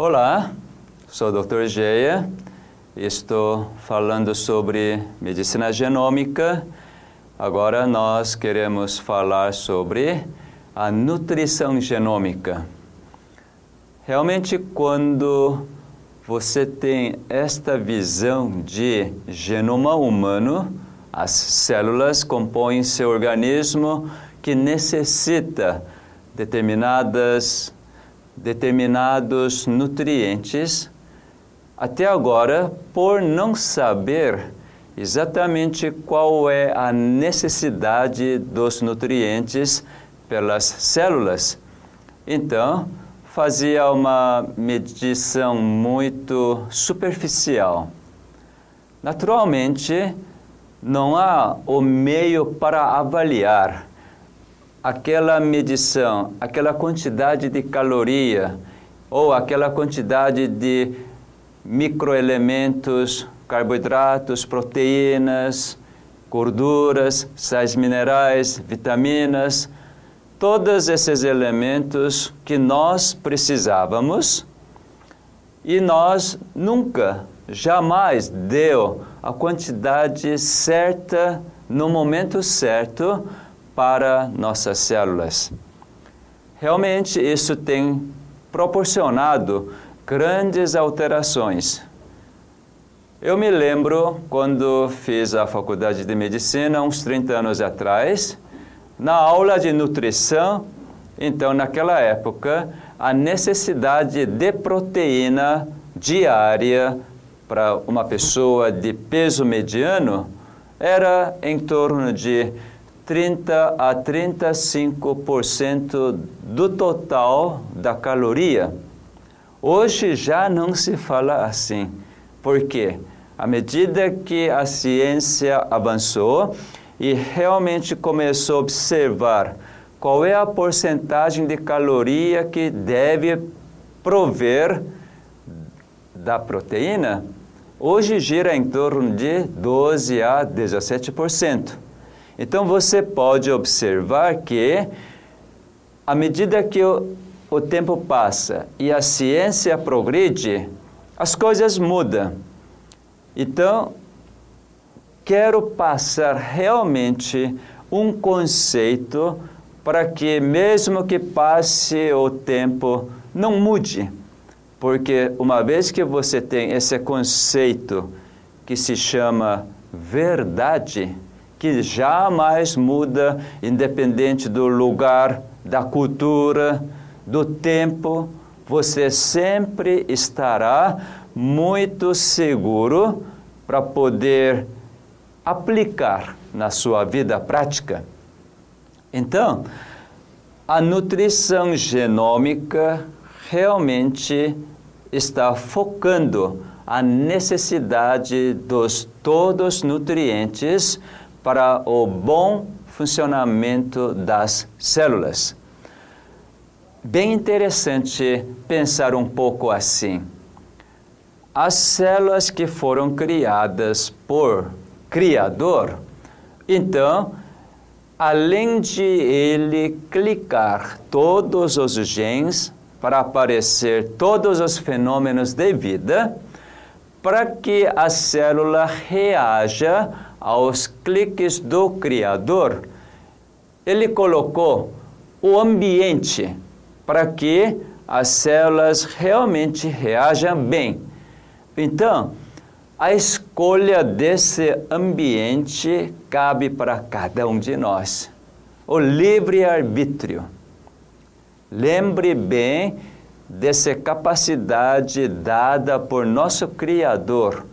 Olá, sou o Dr. Geia. Estou falando sobre medicina genômica. Agora nós queremos falar sobre a nutrição genômica. Realmente, quando você tem esta visão de genoma humano, as células compõem seu organismo que necessita determinadas, determinados nutrientes. Até agora, por não saber exatamente qual é a necessidade dos nutrientes pelas células, então fazia uma medição muito superficial. Naturalmente, não há o meio para avaliar aquela medição, aquela quantidade de caloria ou aquela quantidade de microelementos, carboidratos, proteínas, gorduras, sais minerais, vitaminas, todos esses elementos que nós precisávamos e nós nunca, jamais deu a quantidade certa no momento certo para nossas células. Realmente isso tem proporcionado grandes alterações. Eu me lembro quando fiz a faculdade de medicina, uns 30 anos atrás, na aula de nutrição, então naquela época, a necessidade de proteína diária para uma pessoa de peso mediano era em torno de 30 a 35% do total da caloria. Hoje já não se fala assim. Por quê? À medida que a ciência avançou e realmente começou a observar qual é a porcentagem de caloria que deve prover da proteína, hoje gira em torno de 12 a 17%. Então você pode observar que, à medida que o, o tempo passa e a ciência progride, as coisas mudam. Então, quero passar realmente um conceito para que, mesmo que passe o tempo, não mude. Porque uma vez que você tem esse conceito que se chama verdade, que jamais muda, independente do lugar, da cultura, do tempo, você sempre estará muito seguro para poder aplicar na sua vida prática. Então, a nutrição genômica realmente está focando a necessidade dos todos os nutrientes para o bom funcionamento das células. Bem interessante pensar um pouco assim. As células que foram criadas por Criador, então, além de ele clicar todos os genes para aparecer todos os fenômenos de vida, para que a célula reaja aos cliques do Criador, ele colocou o ambiente para que as células realmente reajam bem. Então, a escolha desse ambiente cabe para cada um de nós. O livre-arbítrio. Lembre bem dessa capacidade dada por nosso Criador,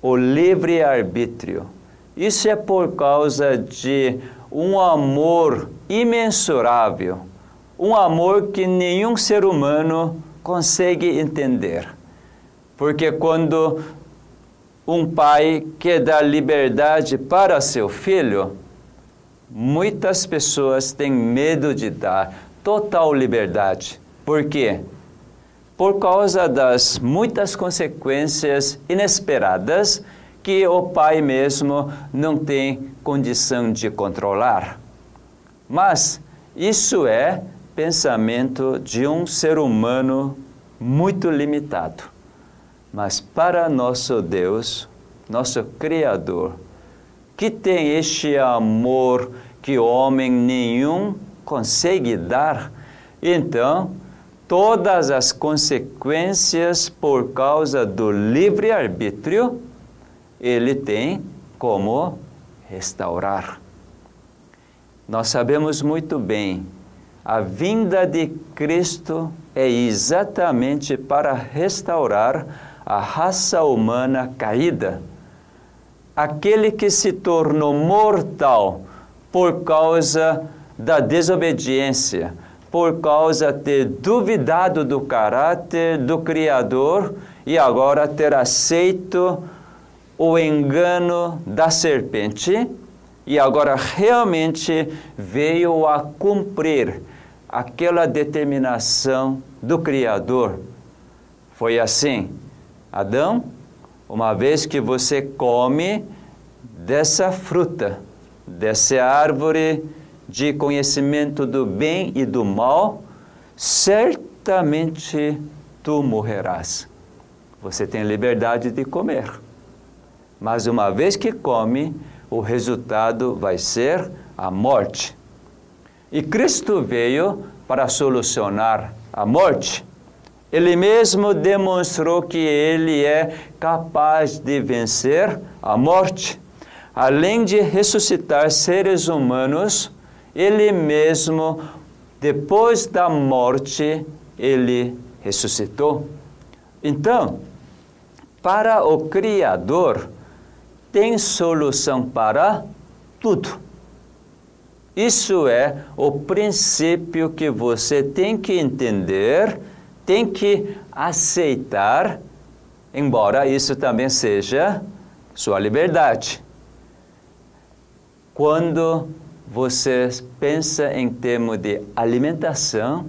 o livre-arbítrio. Isso é por causa de um amor imensurável, um amor que nenhum ser humano consegue entender. Porque quando um pai quer dar liberdade para seu filho, muitas pessoas têm medo de dar total liberdade. Por quê? Por causa das muitas consequências inesperadas que o pai mesmo não tem condição de controlar. Mas isso é pensamento de um ser humano muito limitado. Mas para nosso Deus, nosso Criador, que tem este amor que homem nenhum consegue dar, então todas as consequências por causa do livre-arbítrio, ele tem como restaurar. Nós sabemos muito bem, a vinda de Cristo é exatamente para restaurar a raça humana caída. Aquele que se tornou mortal por causa da desobediência, por causa de ter duvidado do caráter do Criador e agora ter aceito o engano da serpente e agora realmente veio a cumprir aquela determinação do Criador. Foi assim, Adão, uma vez que você come dessa fruta, dessa árvore de conhecimento do bem e do mal, certamente tu morrerás. Você tem liberdade de comer. Mas uma vez que come, o resultado vai ser a morte. E Cristo veio para solucionar a morte. Ele mesmo demonstrou que ele é capaz de vencer a morte. Além de ressuscitar seres humanos, ele mesmo, depois da morte, ele ressuscitou. Então, para o Criador, tem solução para tudo. Isso é o princípio que você tem que entender, tem que aceitar, embora isso também seja sua liberdade. Quando você pensa em termos de alimentação,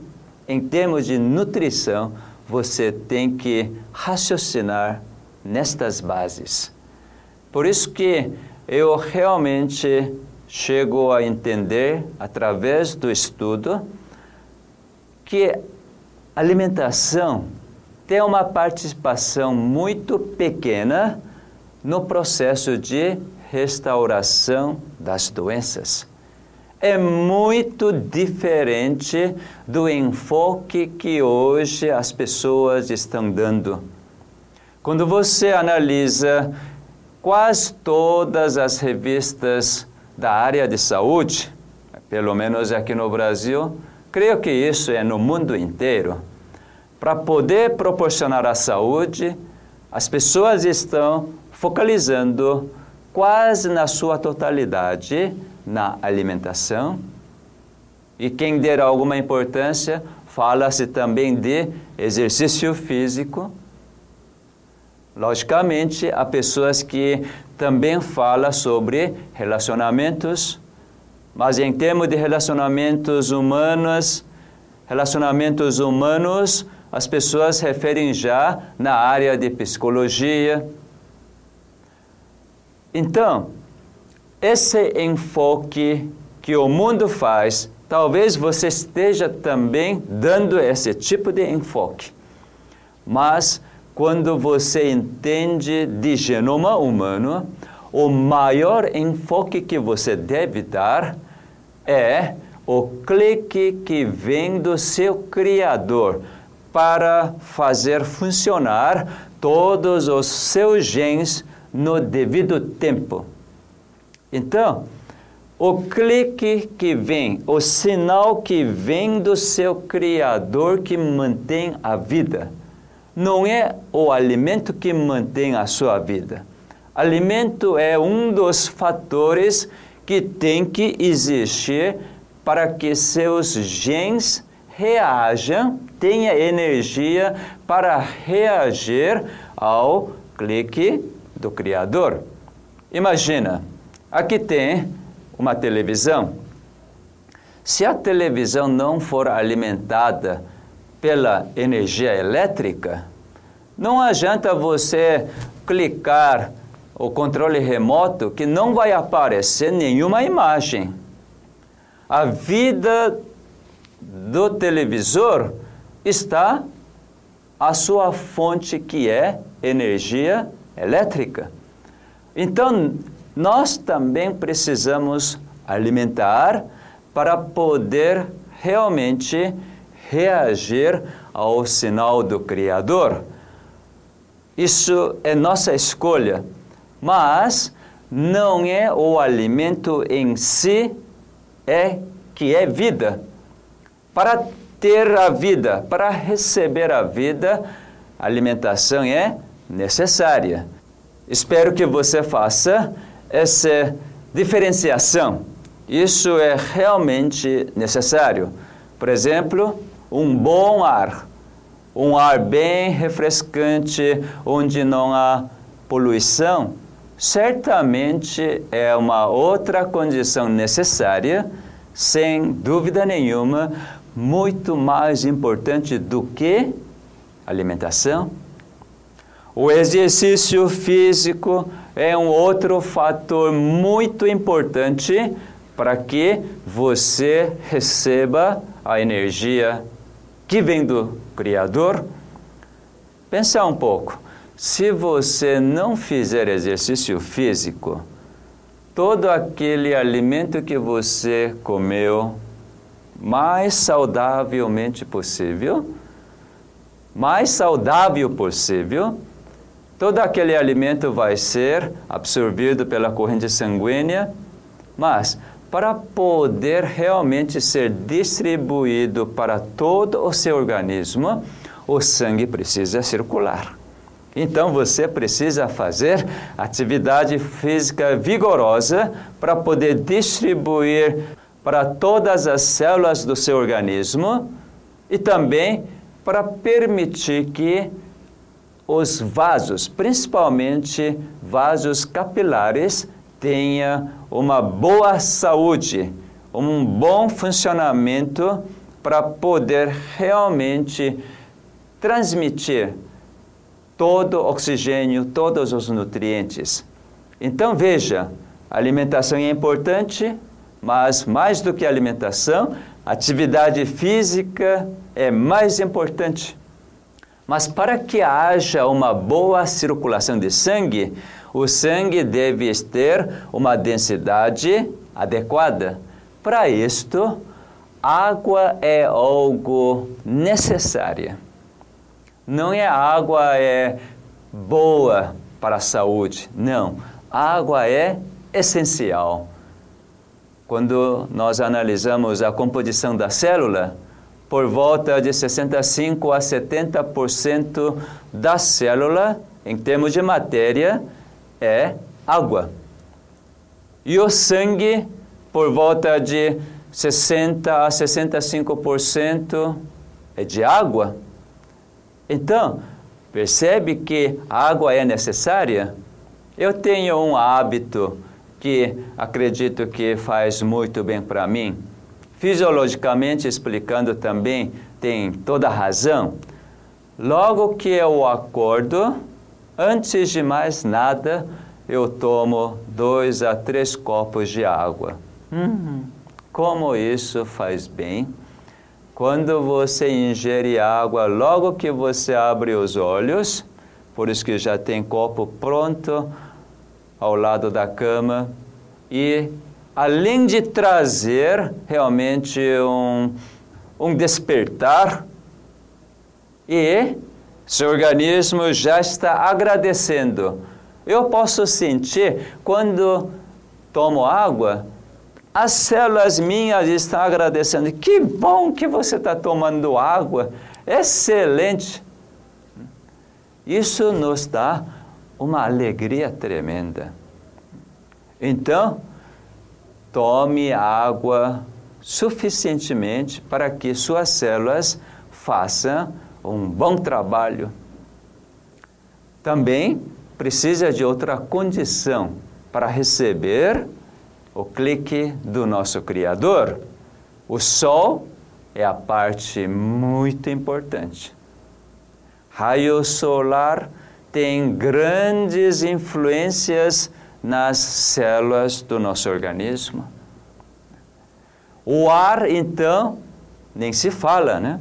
em termos de nutrição, você tem que raciocinar nestas bases. Por isso que eu realmente chego a entender, através do estudo, que alimentação tem uma participação muito pequena no processo de restauração das doenças é muito diferente do enfoque que hoje as pessoas estão dando. Quando você analisa quase todas as revistas da área de saúde, pelo menos aqui no Brasil, creio que isso é no mundo inteiro, para poder proporcionar a saúde, as pessoas estão focalizando quase na sua totalidade na alimentação. E quem der alguma importância, fala-se também de exercício físico. Logicamente, há pessoas que também falam sobre relacionamentos, mas em termos de relacionamentos humanos, relacionamentos humanos, as pessoas referem já na área de psicologia. Então, esse enfoque que o mundo faz, talvez você esteja também dando esse tipo de enfoque. Mas quando você entende de genoma humano, o maior enfoque que você deve dar é o clique que vem do seu Criador para fazer funcionar todos os seus genes no devido tempo. Então, o clique que vem, o sinal que vem do seu Criador que mantém a vida, não é o alimento que mantém a sua vida. Alimento é um dos fatores que tem que existir para que seus genes reajam, tenha energia para reagir ao clique do Criador. Imagina, Aqui tem uma televisão. Se a televisão não for alimentada pela energia elétrica, não adianta você clicar o controle remoto que não vai aparecer nenhuma imagem. A vida do televisor está a sua fonte que é energia elétrica. Então, nós também precisamos alimentar para poder realmente reagir ao sinal do Criador. Isso é nossa escolha, mas não é o alimento em si é que é vida. Para ter a vida, para receber a vida, a alimentação é necessária. Espero que você faça essa diferenciação. Isso é realmente necessário. Por exemplo, um bom ar, um ar bem refrescante, onde não há poluição, certamente é uma outra condição necessária, sem dúvida nenhuma, muito mais importante do que alimentação. O exercício físico é um outro fator muito importante para que você receba a energia que vem do Criador. Pensar um pouco. Se você não fizer exercício físico, todo aquele alimento que você comeu mais saudavelmente possível, mais saudável possível, todo aquele alimento vai ser absorvido pela corrente sanguínea, mas para poder realmente ser distribuído para todo o seu organismo, o sangue precisa circular. Então você precisa fazer atividade física vigorosa para poder distribuir para todas as células do seu organismo e também para permitir que os vasos, principalmente vasos capilares, tenha uma boa saúde, um bom funcionamento para poder realmente transmitir todo o oxigênio, todos os nutrientes. Então veja, a alimentação é importante, mas mais do que a alimentação, atividade física é mais importante. Mas para que haja uma boa circulação de sangue, o sangue deve ter uma densidade adequada. Para isto, água é algo necessário não é água é boa para a saúde, não. Água é essencial. Quando nós analisamos a composição da célula, por volta de 65 a 70% da célula, em termos de matéria, é água. E o sangue, por volta de 60 a 65% é de água. Então, percebe que a água é necessária? Eu tenho um hábito que acredito que faz muito bem para mim. Fisiologicamente explicando também, tem toda razão. Logo que eu acordo, antes de mais nada, eu tomo dois a três copos de água. Hum, como isso faz bem? Quando você ingere água, logo que você abre os olhos, por isso que já tem copo pronto ao lado da cama, e além de trazer realmente um, um despertar, e seu organismo já está agradecendo. Eu posso sentir quando tomo água, as células minhas estão agradecendo. Que bom que você está tomando água. Excelente. Isso nos dá uma alegria tremenda. Então, tome água suficientemente para que suas células façam um bom trabalho. Também precisa de outra condição para receber o clique do nosso Criador. O Sol é a parte muito importante. Raio solar tem grandes influências nas células do nosso organismo. O ar, então, nem se fala, né?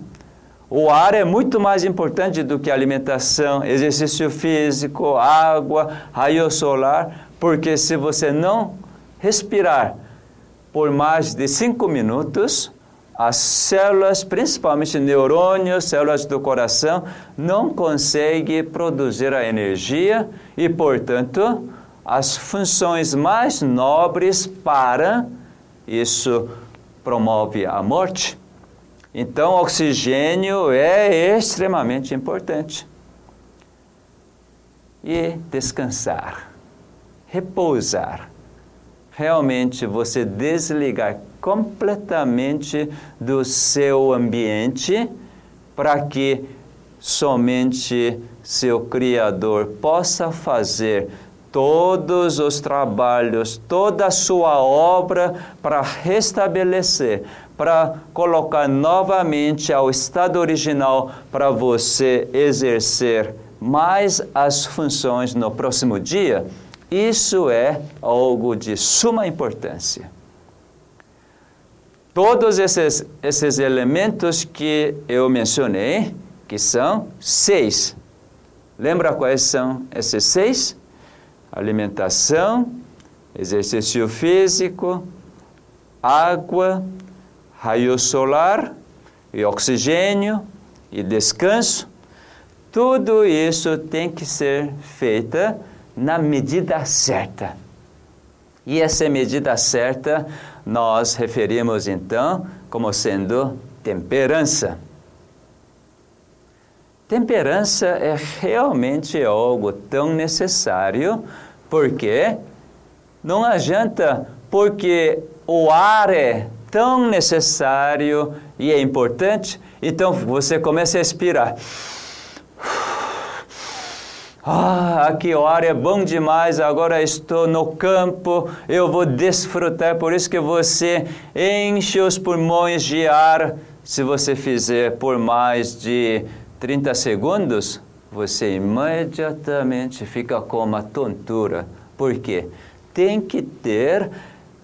O ar é muito mais importante do que alimentação, exercício físico, água, raio solar, porque se você não respirar por mais de cinco minutos, as células, principalmente neurônios, células do coração, não conseguem produzir a energia e, portanto, as funções mais nobres param. Isso promove a morte. Então, oxigênio é extremamente importante. E descansar, repousar. Realmente você desligar completamente do seu ambiente para que somente seu Criador possa fazer todos os trabalhos, toda a sua obra para restabelecer, para colocar novamente ao estado original para você exercer mais as funções no próximo dia, isso é algo de suma importância. Todos esses, esses elementos que eu mencionei, que são seis. Lembra quais são esses seis? Alimentação, exercício físico, água, raio solar e oxigênio e descanso, tudo isso tem que ser feita na medida certa. E essa medida certa nós referimos então como sendo temperança. Temperança é realmente algo tão necessário porque não adianta porque o ar é tão necessário e é importante, então você começa a expirar. Ah, o ar é bom demais, agora estou no campo, eu vou desfrutar. Por isso que você enche os pulmões de ar. Se você fizer por mais de 30 segundos, você imediatamente fica com uma tontura. Por quê? Tem que ter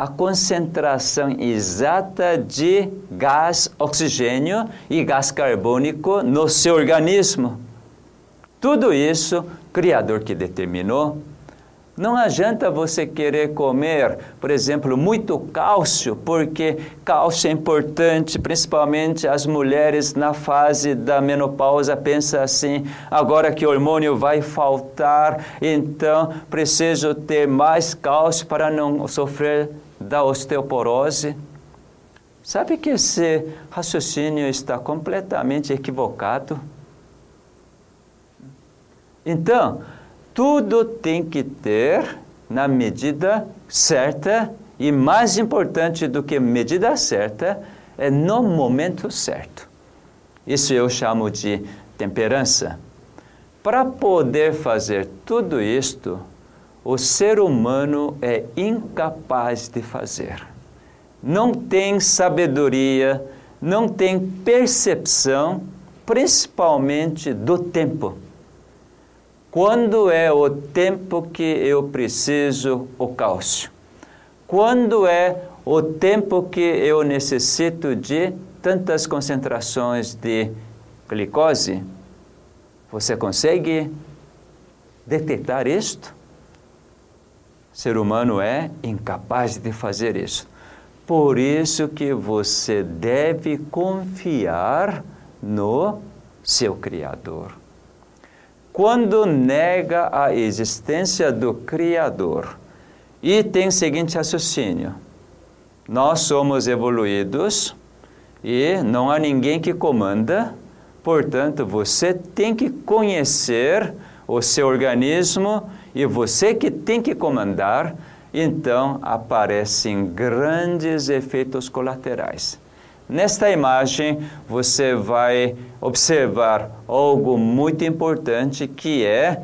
a concentração exata de gás oxigênio e gás carbônico no seu organismo. Tudo isso, Criador que determinou. Não adianta você querer comer, por exemplo, muito cálcio, porque cálcio é importante, principalmente as mulheres na fase da menopausa pensam assim: agora que o hormônio vai faltar, então preciso ter mais cálcio para não sofrer da osteoporose. Sabe que esse raciocínio está completamente equivocado? Então, tudo tem que ter na medida certa e mais importante do que medida certa é no momento certo. Isso eu chamo de temperança. Para poder fazer tudo isto, o ser humano é incapaz de fazer. Não tem sabedoria, não tem percepção, principalmente do tempo. Quando é o tempo que eu preciso o cálcio? Quando é o tempo que eu necessito de tantas concentrações de glicose? Você consegue detectar isto? Ser humano é incapaz de fazer isso. Por isso que você deve confiar no seu Criador. Quando nega a existência do Criador e tem o seguinte raciocínio: nós somos evoluídos e não há ninguém que comanda, portanto, você tem que conhecer o seu organismo e você que tem que comandar, então aparecem grandes efeitos colaterais. Nesta imagem, você vai observar algo muito importante que é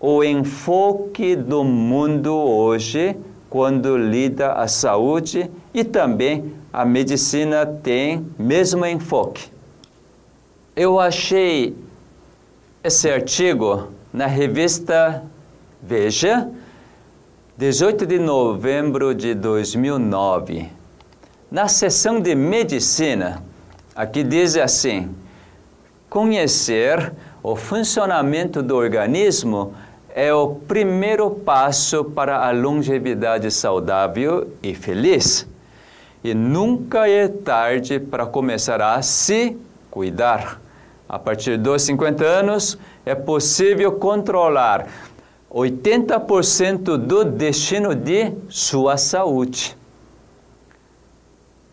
o enfoque do mundo hoje quando lida a saúde e também a medicina tem mesmo enfoque. Eu achei esse artigo na revista Veja, 18 de novembro de 2009, na sessão de medicina, aqui diz assim: conhecer o funcionamento do organismo é o primeiro passo para a longevidade saudável e feliz. E nunca é tarde para começar a se cuidar. A partir dos 50 anos, é possível controlar 80% do destino de sua saúde.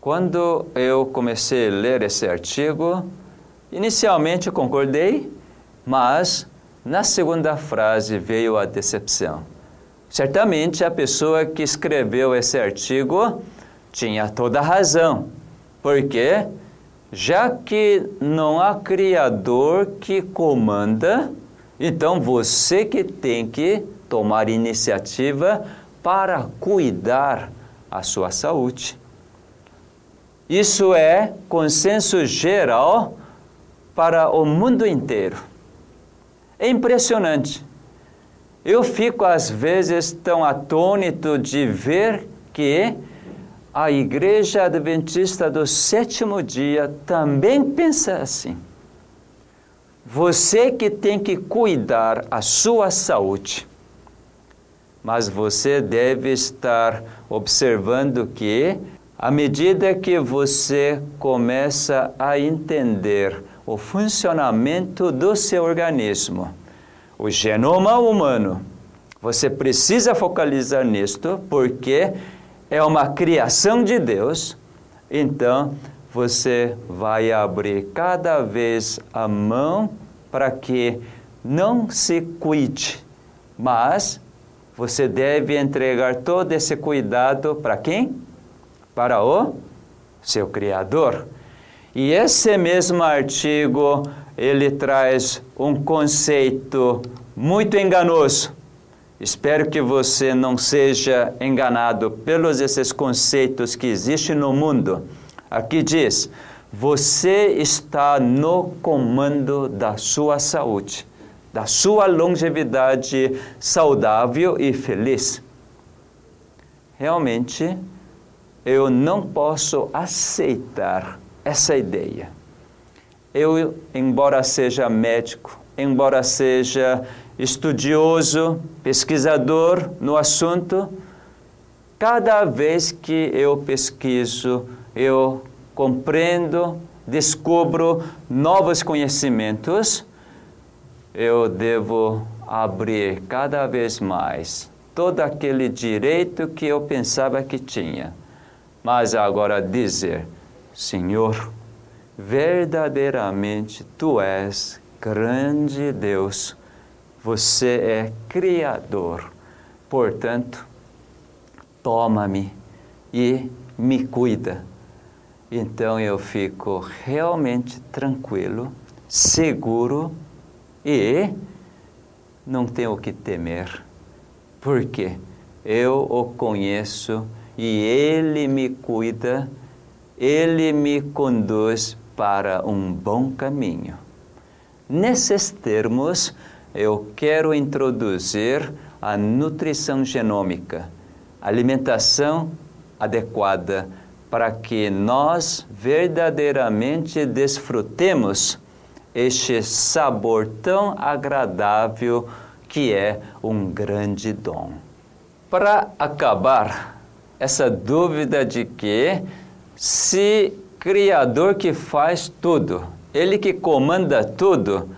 Quando eu comecei a ler esse artigo, inicialmente concordei, mas na segunda frase veio a decepção. Certamente a pessoa que escreveu esse artigo tinha toda a razão, porque já que não há Criador que comanda, então você que tem que tomar iniciativa para cuidar a sua saúde. Isso é consenso geral para o mundo inteiro. É impressionante. Eu fico às vezes tão atônito de ver que a Igreja Adventista do sétimo dia também pensa assim. Você que tem que cuidar a sua saúde, mas você deve estar observando que, à medida que você começa a entender o funcionamento do seu organismo. O genoma humano. Você precisa focalizar nisto porque é uma criação de Deus. Então, você vai abrir cada vez a mão para que não se cuide, mas você deve entregar todo esse cuidado para quem? Para o seu Criador. E esse mesmo artigo, ele traz um conceito muito enganoso. Espero que você não seja enganado pelos esses conceitos que existem no mundo. Aqui diz: você está no comando da sua saúde, da sua longevidade saudável e feliz. Realmente, eu não posso aceitar essa ideia. Eu, embora seja médico, embora seja estudioso, pesquisador no assunto, cada vez que eu pesquiso, eu compreendo, descubro novos conhecimentos, eu devo abrir cada vez mais todo aquele direito que eu pensava que tinha. Mas agora dizer, Senhor, verdadeiramente tu és grande Deus, você é Criador. Portanto, toma-me e me cuida. Então eu fico realmente tranquilo, seguro e não tenho o que temer, porque eu o conheço e ele me cuida ele me conduz para um bom caminho. Nesses termos, eu quero introduzir a nutrição genômica, alimentação adequada para que nós verdadeiramente desfrutemos este sabor tão agradável que é um grande dom. Para acabar essa dúvida de que se Criador que faz tudo, Ele que comanda tudo,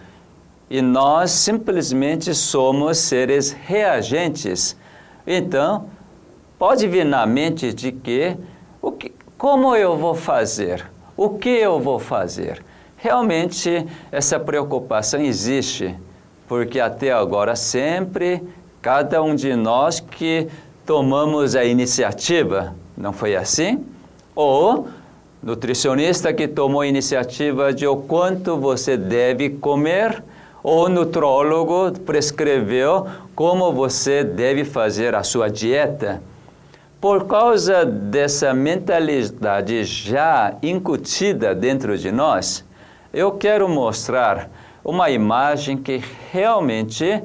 e nós simplesmente somos seres reagentes. Então, pode vir na mente de que, o que como eu vou fazer? O que eu vou fazer? Realmente essa preocupação existe, porque até agora sempre cada um de nós que tomamos a iniciativa, não foi assim? ou nutricionista que tomou a iniciativa de o quanto você deve comer, ou nutrólogo prescreveu como você deve fazer a sua dieta. Por causa dessa mentalidade já incutida dentro de nós, eu quero mostrar uma imagem que realmente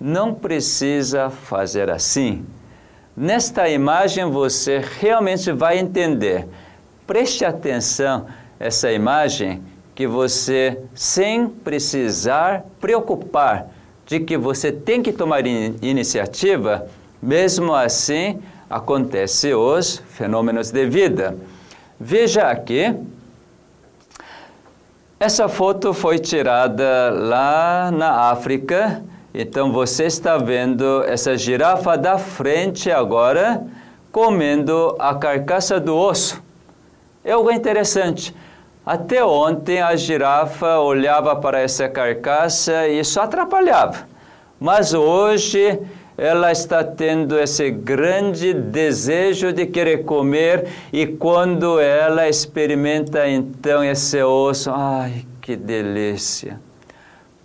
não precisa fazer assim. Nesta imagem você realmente vai entender. Preste atenção essa imagem que você, sem precisar preocupar de que você tem que tomar in iniciativa, mesmo assim acontecem os fenômenos de vida. Veja aqui, essa foto foi tirada lá na África, então você está vendo essa girafa da frente agora comendo a carcaça do osso. É algo interessante. Até ontem a girafa olhava para essa carcaça e isso atrapalhava. Mas hoje ela está tendo esse grande desejo de querer comer e quando ela experimenta então esse osso, ai, que delícia.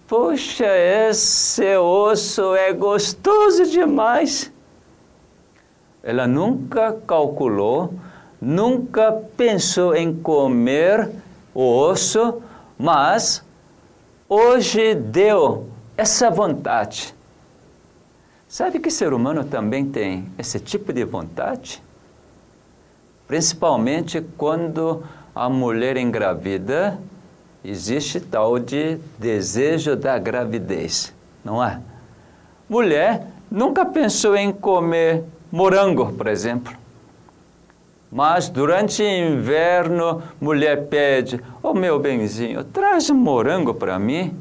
Poxa, esse osso é gostoso demais. Ela nunca calculou, nunca pensou em comer o osso, mas hoje deu essa vontade. Sabe que ser humano também tem esse tipo de vontade? Principalmente quando a mulher engravida, existe tal de desejo da gravidez, não é? Mulher nunca pensou em comer morango, por exemplo. Mas durante inverno, mulher pede: oh, meu benzinho, traz morango para mim.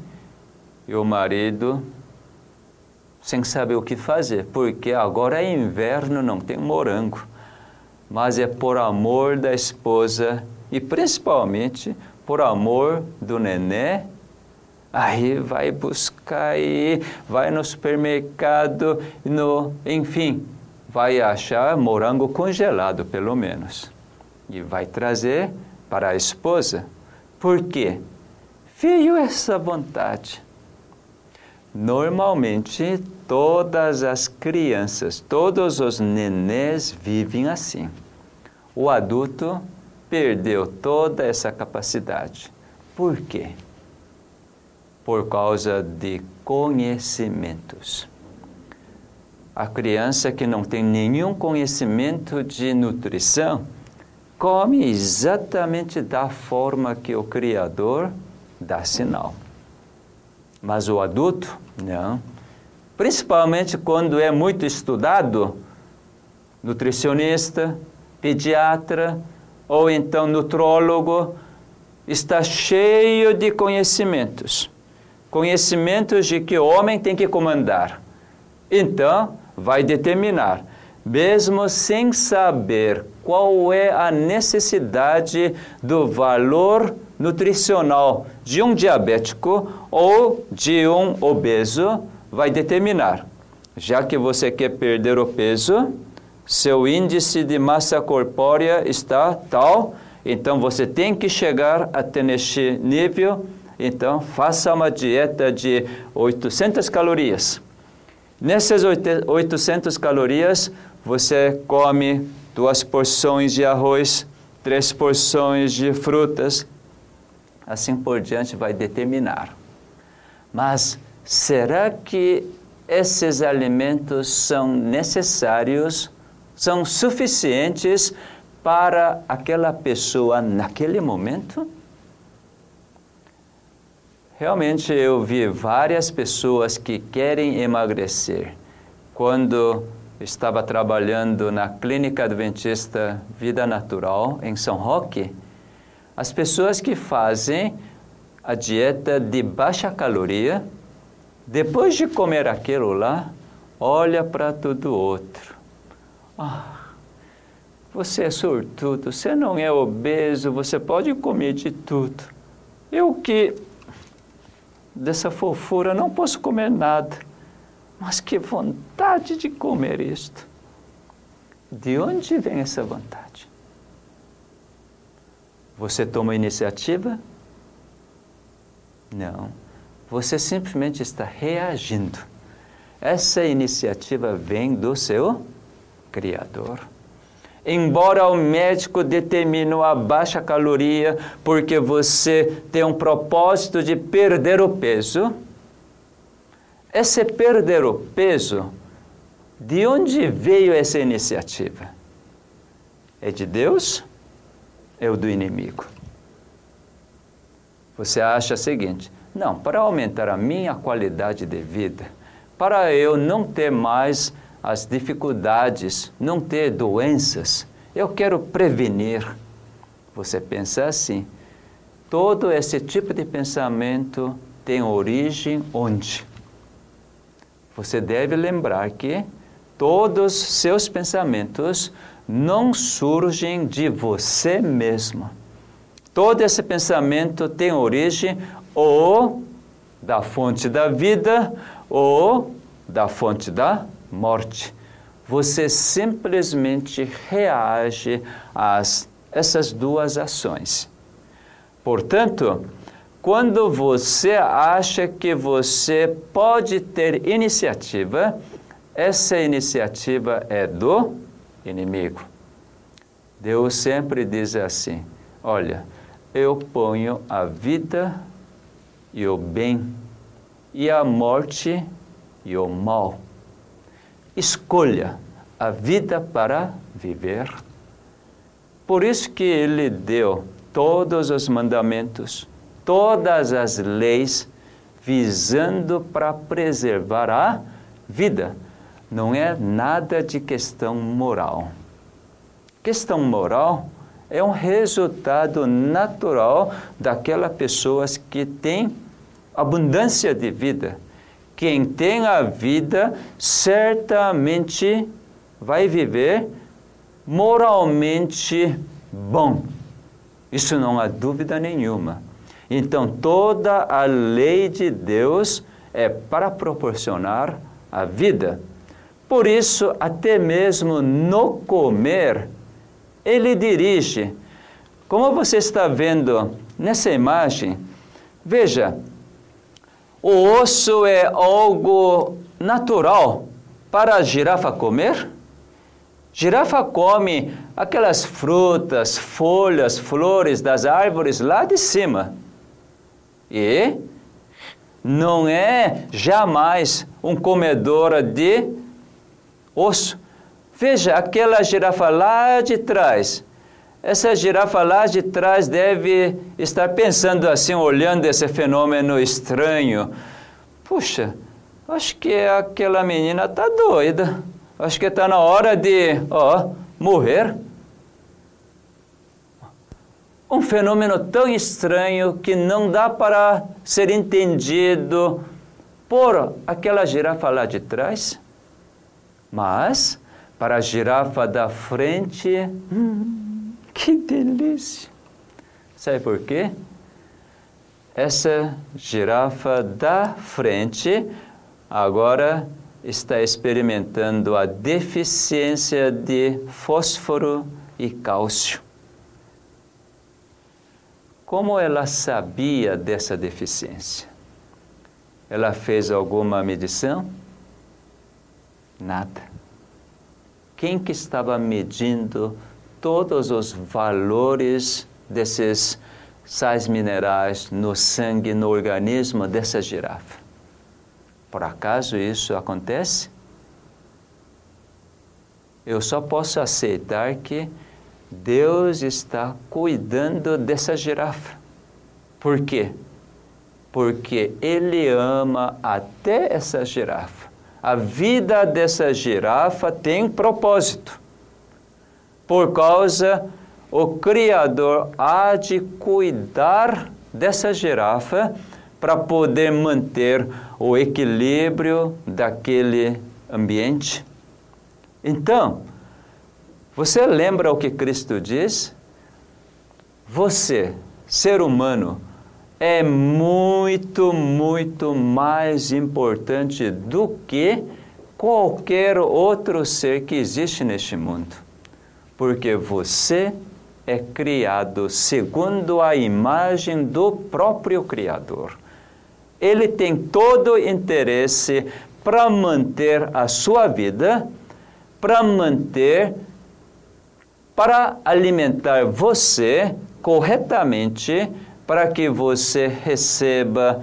E o marido, sem saber o que fazer, porque agora é inverno, não tem morango. Mas é por amor da esposa e principalmente por amor do nenê. Aí vai buscar aí, vai no supermercado, no, enfim, vai achar morango congelado, pelo menos, e vai trazer para a esposa. Por quê? Veio essa vontade. Normalmente, todas as crianças, todos os nenês vivem assim. O adulto perdeu toda essa capacidade. Por quê? Por causa de conhecimentos a criança que não tem nenhum conhecimento de nutrição come exatamente da forma que o Criador dá sinal. Mas o adulto, não. Principalmente quando é muito estudado, nutricionista, pediatra ou então nutrólogo, está cheio de conhecimentos. Conhecimentos de que o homem tem que comandar. Então, vai determinar, mesmo sem saber qual é a necessidade do valor nutricional de um diabético ou de um obeso, vai determinar. Já que você quer perder o peso, seu índice de massa corpórea está tal, então você tem que chegar até neste nível. Então, faça uma dieta de 800 calorias. Nessas 800 calorias, você come duas porções de arroz, três porções de frutas, assim por diante vai determinar. Mas será que esses alimentos são necessários, são suficientes para aquela pessoa naquele momento? Realmente eu vi várias pessoas que querem emagrecer. Quando estava trabalhando na Clínica Adventista Vida Natural em São Roque, as pessoas que fazem a dieta de baixa caloria, depois de comer aquilo lá, olha para tudo outro. Ah, você é sortudo, você não é obeso, você pode comer de tudo. Eu que dessa fofura, não posso comer nada. Mas que vontade de comer isto. De onde vem essa vontade? Você toma iniciativa? Não. Você simplesmente está reagindo. Essa iniciativa vem do seu Criador. Embora o médico determine a baixa caloria porque você tem um propósito de perder o peso, esse perder o peso, de onde veio essa iniciativa? É de Deus? É o do inimigo? Você acha o seguinte: não, para aumentar a minha qualidade de vida, para eu não ter mais as dificuldades, não ter doenças, eu quero prevenir. Você pensa assim. Todo esse tipo de pensamento tem origem onde? Você deve lembrar que todos seus pensamentos não surgem de você mesmo. Todo esse pensamento tem origem ou da fonte da vida ou da fonte da morte. Você simplesmente reage a essas duas ações. Portanto, quando você acha que você pode ter iniciativa, essa iniciativa é do inimigo. Deus sempre diz assim: Olha, eu ponho a vida e o bem, e a morte e o mal. Escolha a vida para viver. Por isso que ele deu todos os mandamentos todas as leis visando para preservar a vida. Não é nada de questão moral. Questão moral é um resultado natural daquela pessoas que tem abundância de vida. Quem tem a vida certamente vai viver moralmente bom. Isso não há dúvida nenhuma. Então, toda a lei de Deus é para proporcionar a vida. Por isso, até mesmo no comer, ele dirige. Como você está vendo nessa imagem, veja, o osso é algo natural para a girafa comer? Girafa come aquelas frutas, folhas, flores das árvores lá de cima. E não é jamais um comedor de osso. Veja, aquela girafa lá de trás. Essa girafa lá de trás deve estar pensando assim, olhando esse fenômeno estranho. Puxa, acho que aquela menina está doida. Acho que está na hora de, ó, morrer um fenômeno tão estranho que não dá para ser entendido por aquela girafa lá de trás, mas para a girafa da frente, hum, que delícia! Sabe por quê? Essa girafa da frente agora está experimentando a deficiência de fósforo e cálcio. Como ela sabia dessa deficiência? Ela fez alguma medição? Nada. Quem que estava medindo todos os valores desses sais minerais no sangue, no organismo dessa girafa? Por acaso isso acontece? Eu só posso aceitar que Deus está cuidando dessa girafa. Por quê? Porque Ele ama até essa girafa. A vida dessa girafa tem propósito. Por causa, o Criador há de cuidar dessa girafa para poder manter o equilíbrio daquele ambiente. Então, você lembra o que Cristo diz? Você, ser humano, é muito, muito mais importante do que qualquer outro ser que existe neste mundo. Porque você é criado segundo a imagem do próprio Criador. Ele tem todo interesse para manter a sua vida, para manter para alimentar você corretamente, para que você receba,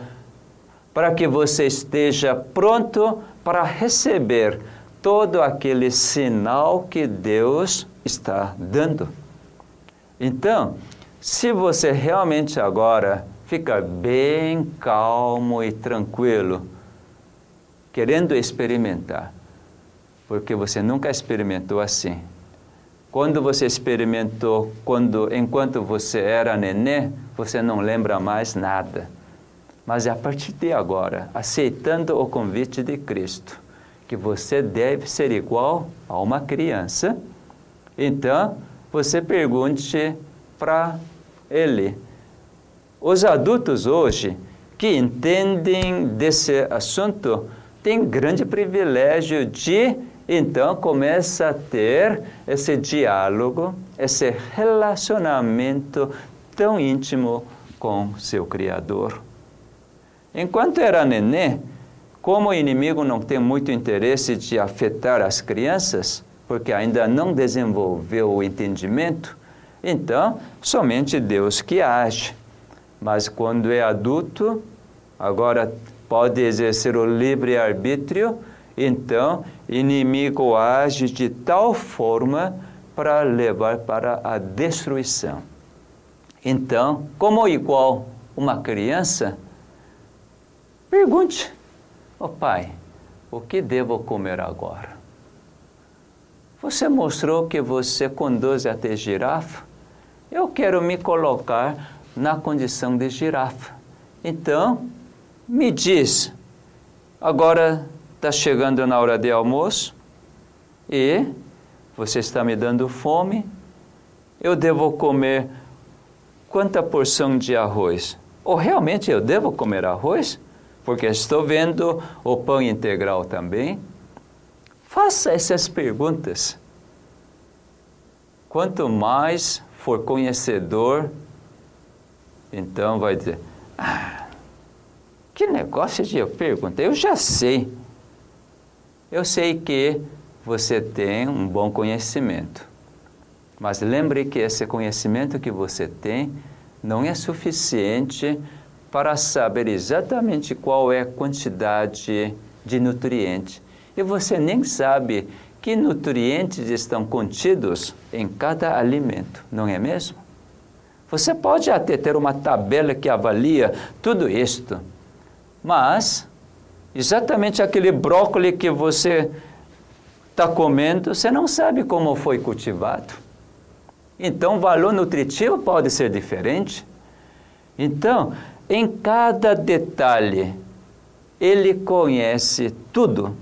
para que você esteja pronto para receber todo aquele sinal que Deus está dando. Então, se você realmente agora fica bem calmo e tranquilo, querendo experimentar, porque você nunca experimentou assim. Quando você experimentou, quando enquanto você era nenê, você não lembra mais nada. Mas é a partir de agora, aceitando o convite de Cristo, que você deve ser igual a uma criança, então você pergunte para ele. Os adultos hoje que entendem desse assunto têm grande privilégio de então começa a ter esse diálogo, esse relacionamento tão íntimo com seu Criador. Enquanto era nenê, como o inimigo não tem muito interesse de afetar as crianças, porque ainda não desenvolveu o entendimento, então somente Deus que age. Mas quando é adulto, agora pode exercer o livre arbítrio, então inimigo age de tal forma para levar para a destruição. Então, como igual uma criança, pergunte: oh, pai, o que devo comer agora? Você mostrou que você conduz até girafa? Eu quero me colocar na condição de girafa. Então, me diz, agora está chegando na hora de almoço e você está me dando fome, eu devo comer quanta porção de arroz? Ou realmente eu devo comer arroz? Porque estou vendo o pão integral também. Faça essas perguntas. Quanto mais for conhecedor, então vai dizer: ah, que negócio de pergunta? Eu já sei. Eu sei que você tem um bom conhecimento. Mas lembre que esse conhecimento que você tem não é suficiente para saber exatamente qual é a quantidade de nutrientes. E você nem sabe que nutrientes estão contidos em cada alimento, não é mesmo? Você pode até ter uma tabela que avalia tudo isto, mas exatamente aquele brócolis que você está comendo, você não sabe como foi cultivado. Então, o valor nutritivo pode ser diferente. Então, em cada detalhe, ele conhece tudo.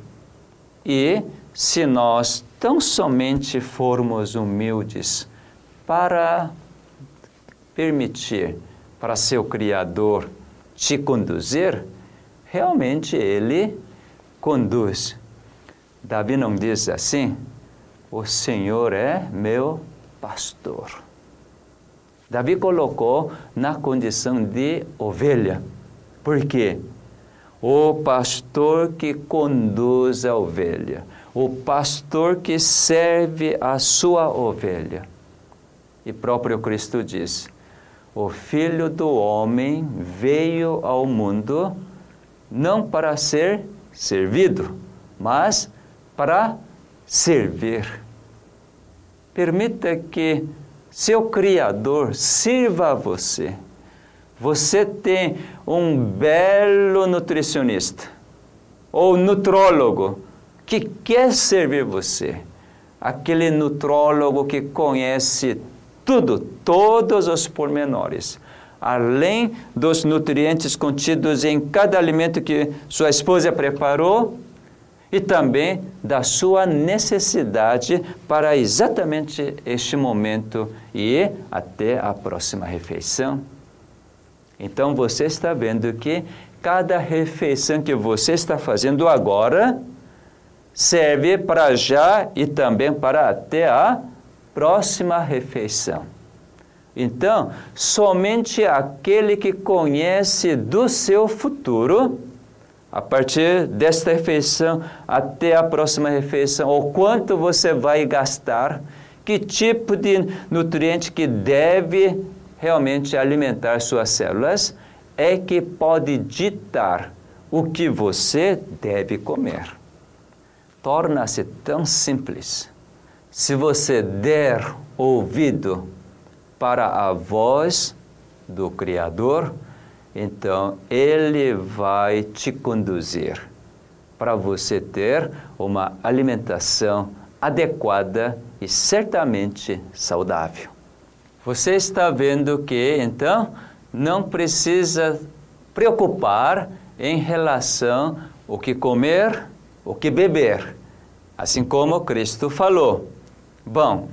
E se nós tão somente formos humildes para permitir para seu Criador te conduzir, realmente ele conduz. Davi não diz assim: O Senhor é meu pastor. Davi colocou na condição de ovelha. Por quê? O pastor que conduz a ovelha, o pastor que serve a sua ovelha. E próprio Cristo disse: O filho do homem veio ao mundo não para ser servido, mas para servir. Permita que seu Criador sirva a você. Você tem um belo nutricionista ou nutrólogo que quer servir você. Aquele nutrólogo que conhece tudo, todos os pormenores além dos nutrientes contidos em cada alimento que sua esposa preparou e também da sua necessidade para exatamente este momento e até a próxima refeição. Então você está vendo que cada refeição que você está fazendo agora serve para já e também para até a próxima refeição. Então, somente aquele que conhece do seu futuro, a partir desta refeição até a próxima refeição, ou quanto você vai gastar, que tipo de nutriente que deve realmente alimentar suas células, é que pode ditar o que você deve comer. Torna-se tão simples. Se você der ouvido para a voz do Criador, então Ele vai te conduzir para você ter uma alimentação adequada e certamente saudável. Você está vendo que então não precisa preocupar em relação o que comer, o que beber, assim como Cristo falou. Bom,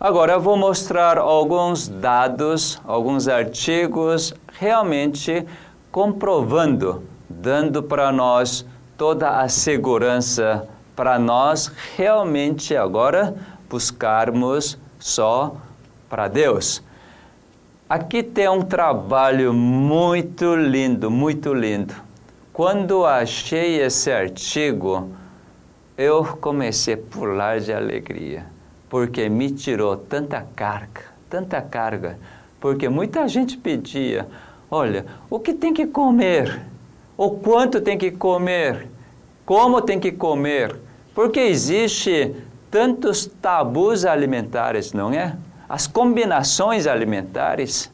agora eu vou mostrar alguns dados, alguns artigos realmente comprovando, dando para nós toda a segurança para nós realmente agora buscarmos só para Deus. Aqui tem um trabalho muito lindo, muito lindo. Quando achei esse artigo, eu comecei a pular de alegria, porque me tirou tanta carga, tanta carga, porque muita gente pedia, olha, o que tem que comer? O quanto tem que comer? Como tem que comer? Porque existe tantos tabus alimentares, não é? As combinações alimentares.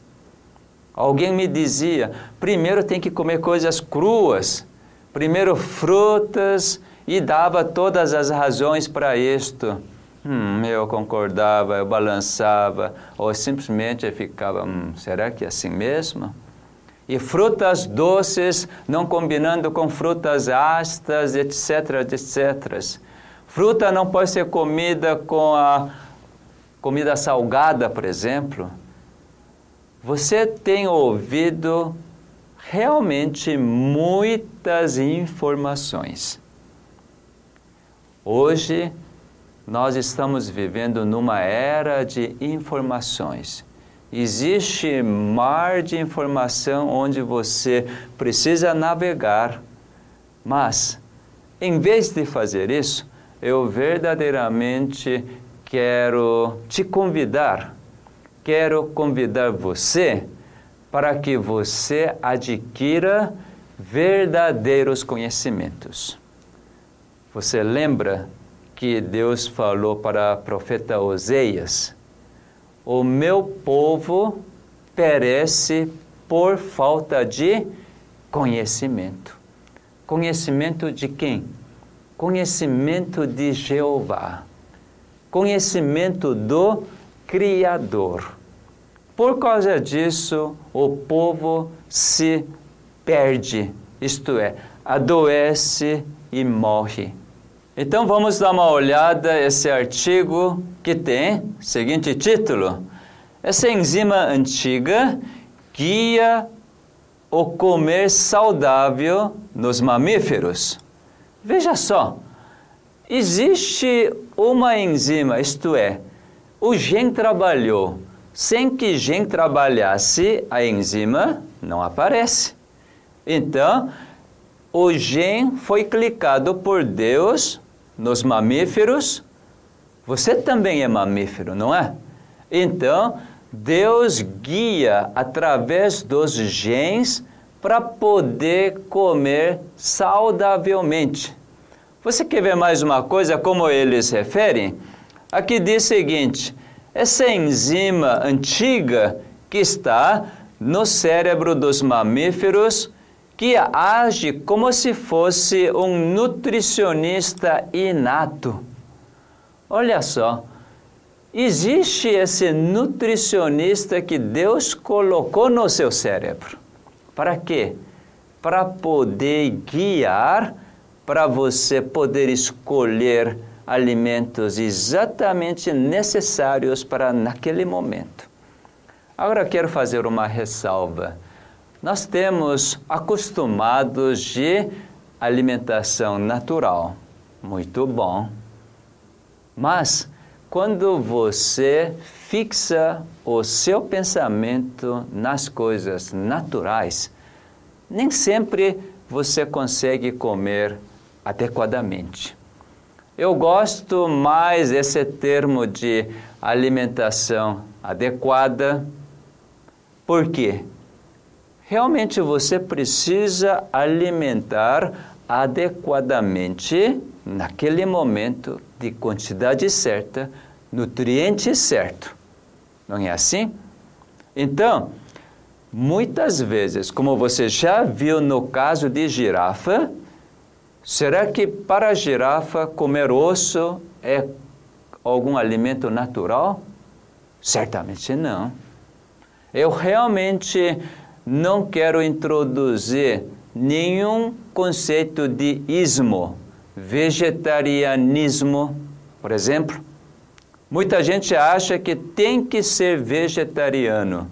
Alguém me dizia: primeiro tem que comer coisas cruas, primeiro frutas, e dava todas as razões para isto. Hum, eu concordava, eu balançava, ou simplesmente ficava: hum, será que é assim mesmo? E frutas doces não combinando com frutas ácidas, etc, etc. Fruta não pode ser comida com a comida salgada, por exemplo. Você tem ouvido realmente muitas informações. Hoje, nós estamos vivendo numa era de informações. Existe mar de informação onde você precisa navegar, mas, em vez de fazer isso, eu verdadeiramente quero te convidar, quero convidar você para que você adquira verdadeiros conhecimentos. Você lembra que Deus falou para o profeta Oseias: O meu povo perece por falta de conhecimento. Conhecimento de quem? conhecimento de Jeová, conhecimento do Criador. Por causa disso, o povo se perde, isto é, adoece e morre. Então vamos dar uma olhada esse artigo que tem seguinte título: Essa enzima antiga guia o comer saudável nos mamíferos. Veja só, existe uma enzima, isto é, o gene trabalhou. Sem que gene trabalhasse, a enzima não aparece. Então, o gene foi clicado por Deus nos mamíferos. Você também é mamífero, não é? Então, Deus guia através dos genes para poder comer saudavelmente. Você quer ver mais uma coisa como eles referem? Aqui diz o seguinte: essa enzima antiga que está no cérebro dos mamíferos que age como se fosse um nutricionista inato. Olha só, existe esse nutricionista que Deus colocou no seu cérebro. Para quê? Para poder guiar, para você poder escolher alimentos exatamente necessários para naquele momento. Agora quero fazer uma ressalva. Nós temos acostumados de alimentação natural, muito bom. Mas quando você fixa o seu pensamento nas coisas naturais, nem sempre você consegue comer adequadamente. Eu gosto mais desse termo de alimentação adequada, porque realmente você precisa alimentar adequadamente naquele momento de quantidade certa, nutriente certo. Não é assim? Então, muitas vezes, como você já viu no caso de girafa, será que para a girafa comer osso é algum alimento natural? Certamente não. Eu realmente não quero introduzir nenhum conceito de ismo, vegetarianismo, por exemplo. Muita gente acha que tem que ser vegetariano.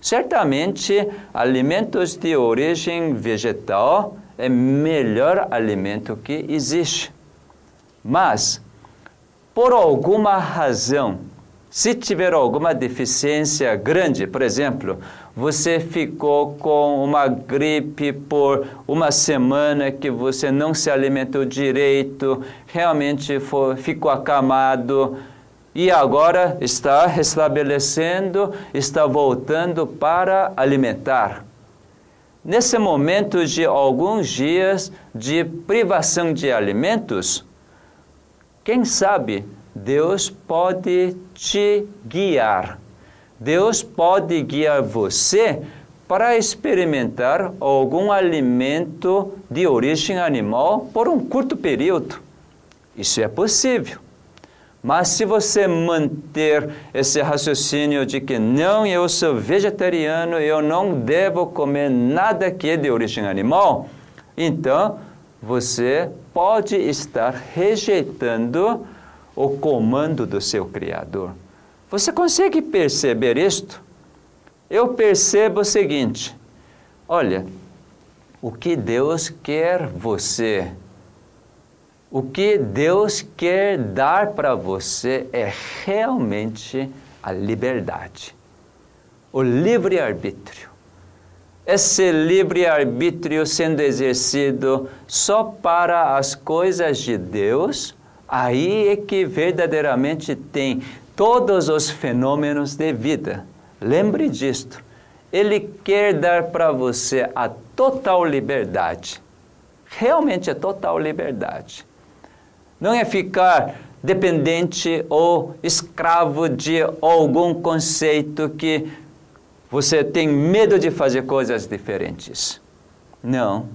Certamente, alimentos de origem vegetal é melhor alimento que existe. Mas, por alguma razão, se tiver alguma deficiência grande, por exemplo, você ficou com uma gripe por uma semana que você não se alimentou direito, realmente foi, ficou acamado e agora está restabelecendo, está voltando para alimentar. Nesse momento de alguns dias de privação de alimentos, quem sabe Deus pode te guiar Deus pode guiar você para experimentar algum alimento de origem animal por um curto período. Isso é possível. Mas se você manter esse raciocínio de que não, eu sou vegetariano, eu não devo comer nada que é de origem animal, então você pode estar rejeitando o comando do seu Criador. Você consegue perceber isto? Eu percebo o seguinte: olha, o que Deus quer você, o que Deus quer dar para você é realmente a liberdade, o livre-arbítrio. Esse livre-arbítrio sendo exercido só para as coisas de Deus, aí é que verdadeiramente tem todos os fenômenos de vida. Lembre disto. Ele quer dar para você a total liberdade. Realmente a total liberdade. Não é ficar dependente ou escravo de algum conceito que você tem medo de fazer coisas diferentes. Não.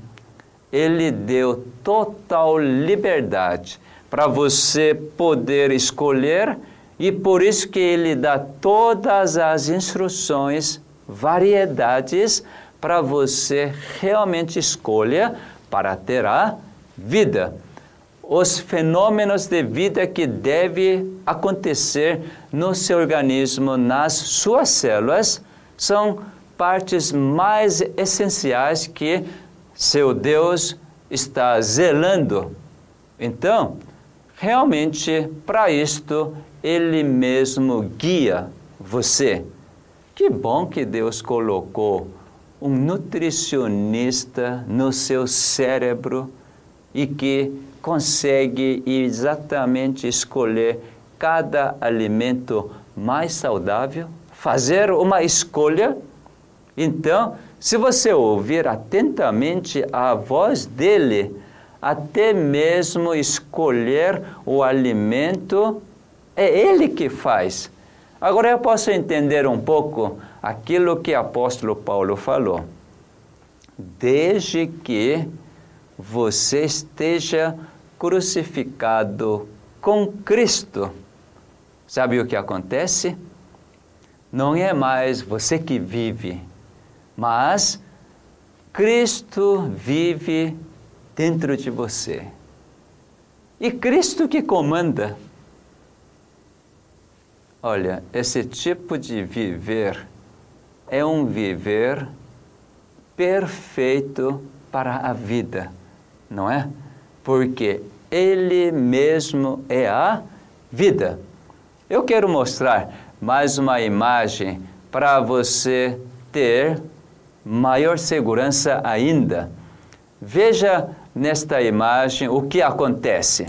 Ele deu total liberdade para você poder escolher e por isso que ele dá todas as instruções, variedades, para você realmente escolha para ter a vida. Os fenômenos de vida que deve acontecer no seu organismo, nas suas células, são partes mais essenciais que seu Deus está zelando. Então, realmente, para isto, ele mesmo guia você. Que bom que Deus colocou um nutricionista no seu cérebro e que consegue exatamente escolher cada alimento mais saudável, fazer uma escolha. Então, se você ouvir atentamente a voz dele, até mesmo escolher o alimento é Ele que faz. Agora eu posso entender um pouco aquilo que o apóstolo Paulo falou. Desde que você esteja crucificado com Cristo, sabe o que acontece? Não é mais você que vive, mas Cristo vive dentro de você. E Cristo que comanda. Olha, esse tipo de viver é um viver perfeito para a vida, não é? Porque Ele mesmo é a vida. Eu quero mostrar mais uma imagem para você ter maior segurança ainda. Veja nesta imagem o que acontece.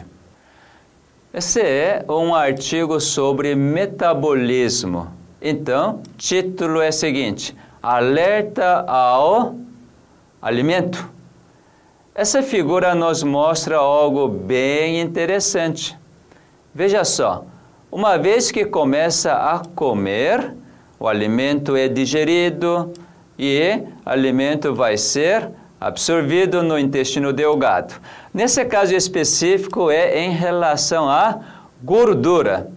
Esse é um artigo sobre metabolismo. Então, título é o seguinte: Alerta ao alimento. Essa figura nos mostra algo bem interessante. Veja só, uma vez que começa a comer, o alimento é digerido, e alimento vai ser absorvido no intestino delgado. Nesse caso específico é em relação à gordura.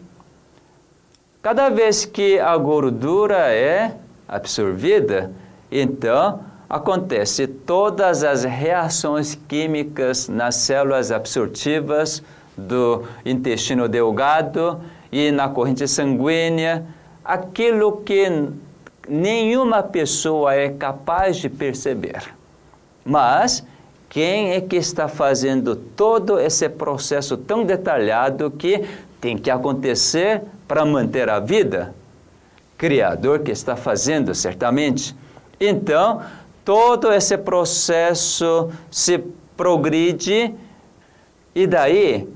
Cada vez que a gordura é absorvida, então acontece todas as reações químicas nas células absortivas do intestino delgado e na corrente sanguínea, aquilo que nenhuma pessoa é capaz de perceber. Mas quem é que está fazendo todo esse processo tão detalhado que tem que acontecer para manter a vida? Criador que está fazendo, certamente. Então, todo esse processo se progride e daí,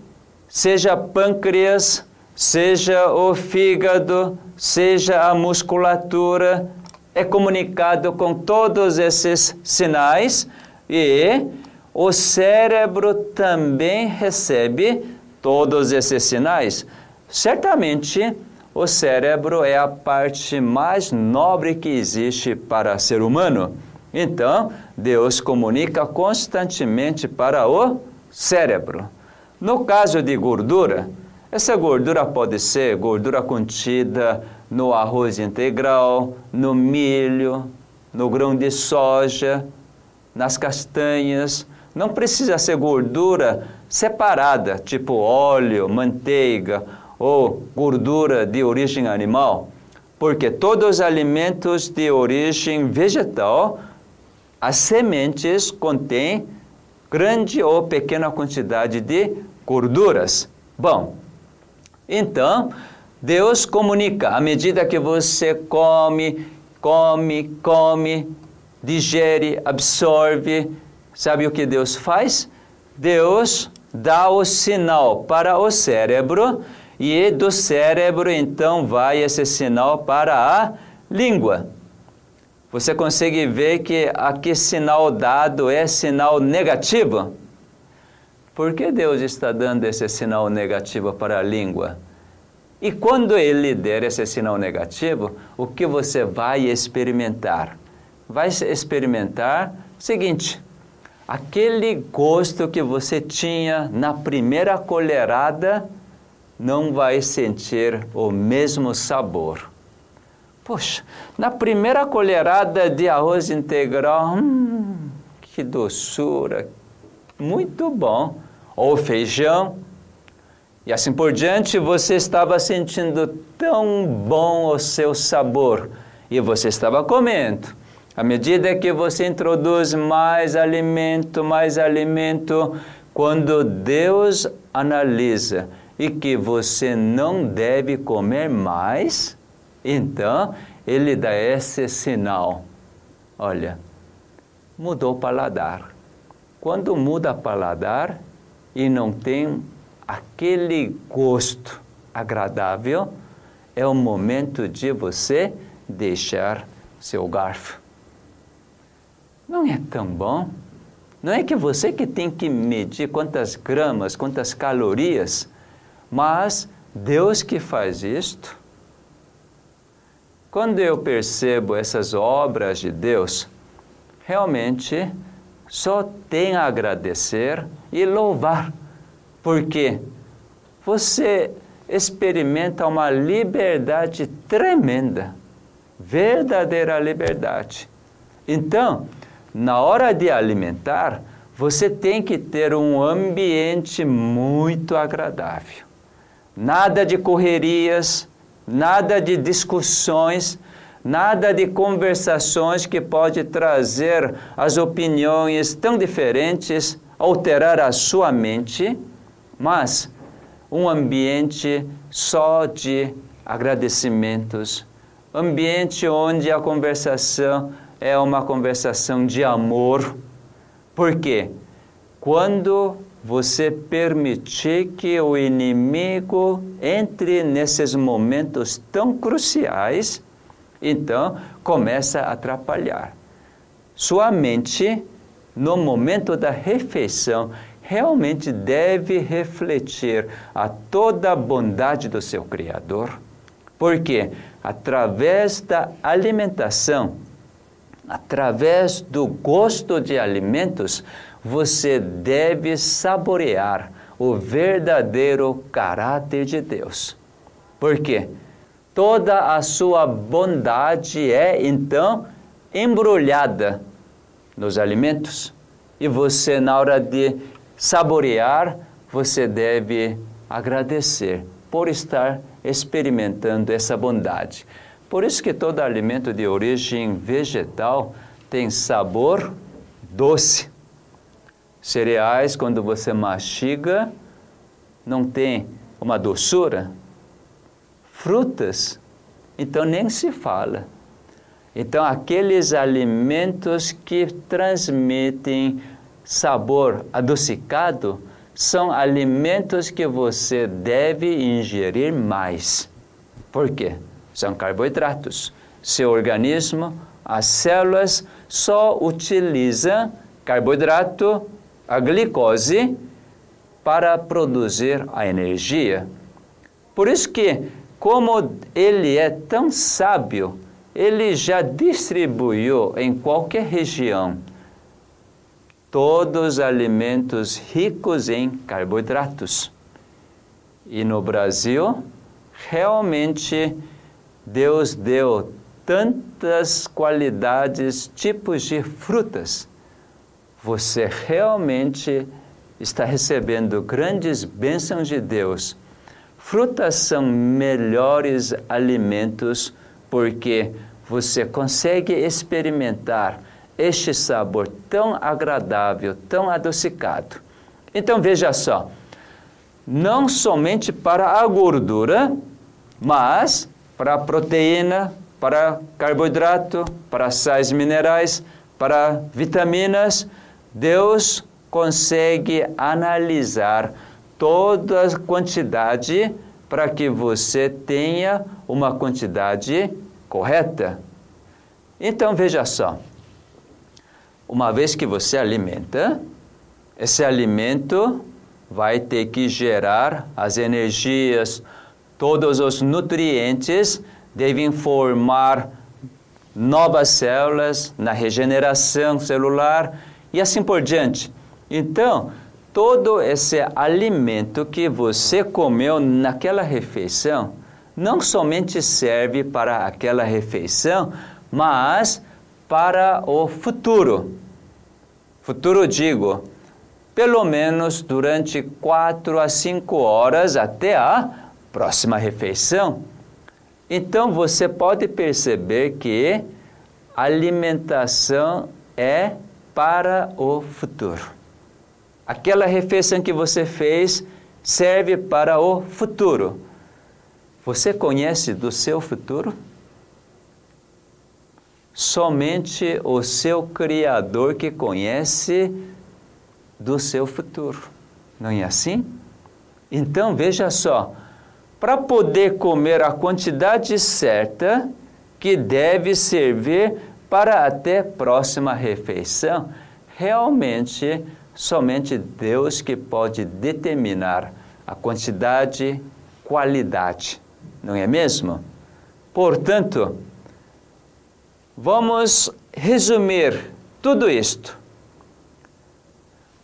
seja pâncreas, seja o fígado, seja a musculatura, é comunicado com todos esses sinais e o cérebro também recebe todos esses sinais. Certamente, o cérebro é a parte mais nobre que existe para ser humano. Então, Deus comunica constantemente para o cérebro. No caso de gordura, essa gordura pode ser gordura contida no arroz integral, no milho, no grão de soja, nas castanhas. Não precisa ser gordura separada, tipo óleo, manteiga ou gordura de origem animal, porque todos os alimentos de origem vegetal as sementes contêm grande ou pequena quantidade de gorduras. Bom, então Deus comunica à medida que você come, come, come, digere, absorve. Sabe o que Deus faz? Deus dá o sinal para o cérebro e do cérebro então vai esse sinal para a língua você consegue ver que aqui sinal dado é sinal negativo? Por que Deus está dando esse sinal negativo para a língua? E quando Ele der esse sinal negativo, o que você vai experimentar? Vai experimentar o seguinte: aquele gosto que você tinha na primeira colherada não vai sentir o mesmo sabor. Poxa, na primeira colherada de arroz integral, hum, que doçura, muito bom. Ou feijão, e assim por diante, você estava sentindo tão bom o seu sabor e você estava comendo. À medida que você introduz mais alimento, mais alimento, quando Deus analisa e que você não deve comer mais, então, ele dá esse sinal. Olha, mudou o paladar. Quando muda o paladar e não tem aquele gosto agradável, é o momento de você deixar seu garfo. Não é tão bom? Não é que você que tem que medir quantas gramas, quantas calorias, mas Deus que faz isto. Quando eu percebo essas obras de Deus, realmente só tenho a agradecer e louvar, porque você experimenta uma liberdade tremenda, verdadeira liberdade. Então, na hora de alimentar, você tem que ter um ambiente muito agradável. Nada de correrias, nada de discussões, nada de conversações que pode trazer as opiniões tão diferentes, alterar a sua mente, mas um ambiente só de agradecimentos, ambiente onde a conversação é uma conversação de amor. Por quê? Quando você permitir que o inimigo entre nesses momentos tão cruciais, então começa a atrapalhar. Sua mente, no momento da refeição, realmente deve refletir a toda a bondade do seu Criador, porque através da alimentação, através do gosto de alimentos, você deve saborear o verdadeiro caráter de Deus. Por quê? Toda a sua bondade é então embrulhada nos alimentos. E você, na hora de saborear, você deve agradecer por estar experimentando essa bondade. Por isso que todo alimento de origem vegetal tem sabor doce. Cereais, quando você mastiga, não tem uma doçura. Frutas, então nem se fala. Então, aqueles alimentos que transmitem sabor adocicado são alimentos que você deve ingerir mais. Por quê? São carboidratos. Seu organismo, as células, só utilizam carboidrato, a glicose, para produzir a energia. Por isso que, como ele é tão sábio, ele já distribuiu em qualquer região todos os alimentos ricos em carboidratos. E no Brasil, realmente Deus deu tantas qualidades, tipos de frutas. Você realmente está recebendo grandes bênçãos de Deus. Frutas são melhores alimentos porque você consegue experimentar este sabor tão agradável, tão adocicado. Então veja só, não somente para a gordura, mas para a proteína, para carboidrato, para sais minerais, para vitaminas, Deus consegue analisar toda a quantidade para que você tenha uma quantidade correta. Então veja só, uma vez que você alimenta, esse alimento vai ter que gerar as energias, todos os nutrientes devem formar novas células na regeneração celular e assim por diante. Então, todo esse alimento que você comeu naquela refeição não somente serve para aquela refeição, mas para o futuro. Futuro, digo, pelo menos durante quatro a cinco horas até a próxima refeição. Então você pode perceber que alimentação é para o futuro. Aquela refeição que você fez serve para o futuro. Você conhece do seu futuro? Somente o seu Criador que conhece do seu futuro. Não é assim? Então veja só, para poder comer a quantidade certa que deve servir para até próxima refeição, realmente somente Deus que pode determinar a quantidade, qualidade, não é mesmo? Portanto, Vamos resumir tudo isto.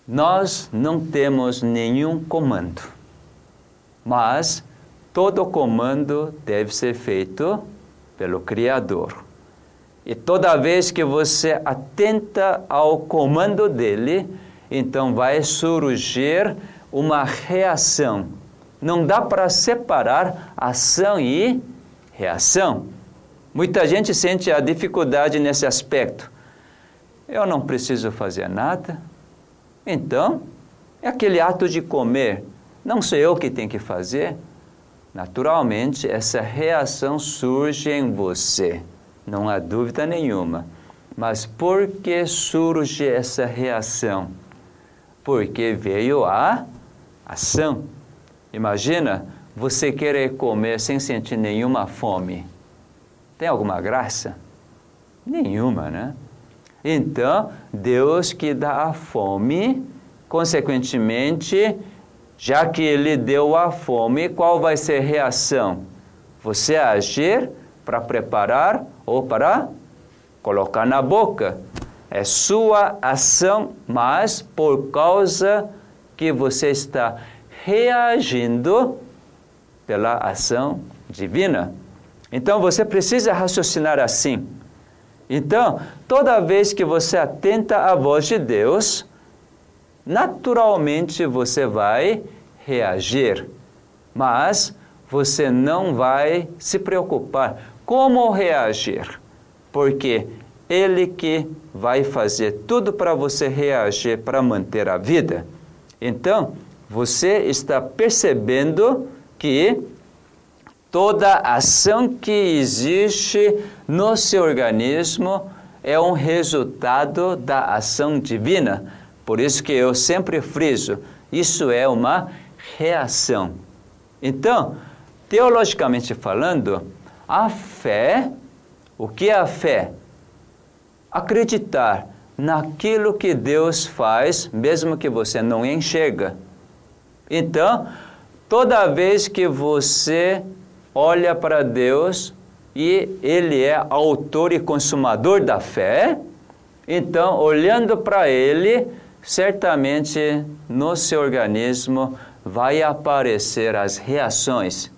Nós não temos nenhum comando, mas todo comando deve ser feito pelo Criador. E toda vez que você atenta ao comando dele, então vai surgir uma reação. Não dá para separar ação e reação. Muita gente sente a dificuldade nesse aspecto. Eu não preciso fazer nada. Então, é aquele ato de comer. Não sou eu que tenho que fazer. Naturalmente, essa reação surge em você. Não há dúvida nenhuma. Mas por que surge essa reação? Porque veio a ação. Imagina você querer comer sem sentir nenhuma fome. Tem alguma graça? Nenhuma, né? Então, Deus que dá a fome, consequentemente, já que Ele deu a fome, qual vai ser a reação? Você agir para preparar ou para colocar na boca. É sua ação, mas por causa que você está reagindo pela ação divina. Então você precisa raciocinar assim. Então, toda vez que você atenta à voz de Deus, naturalmente você vai reagir, mas você não vai se preocupar como reagir, porque ele que vai fazer tudo para você reagir para manter a vida. Então, você está percebendo que toda ação que existe no seu organismo é um resultado da ação divina. Por isso que eu sempre friso, isso é uma reação. Então, teologicamente falando, a fé, o que é a fé? Acreditar naquilo que Deus faz, mesmo que você não enxerga. Então, toda vez que você olha para Deus e Ele é autor e consumador da fé, então, olhando para Ele, certamente no seu organismo vai aparecer as reações.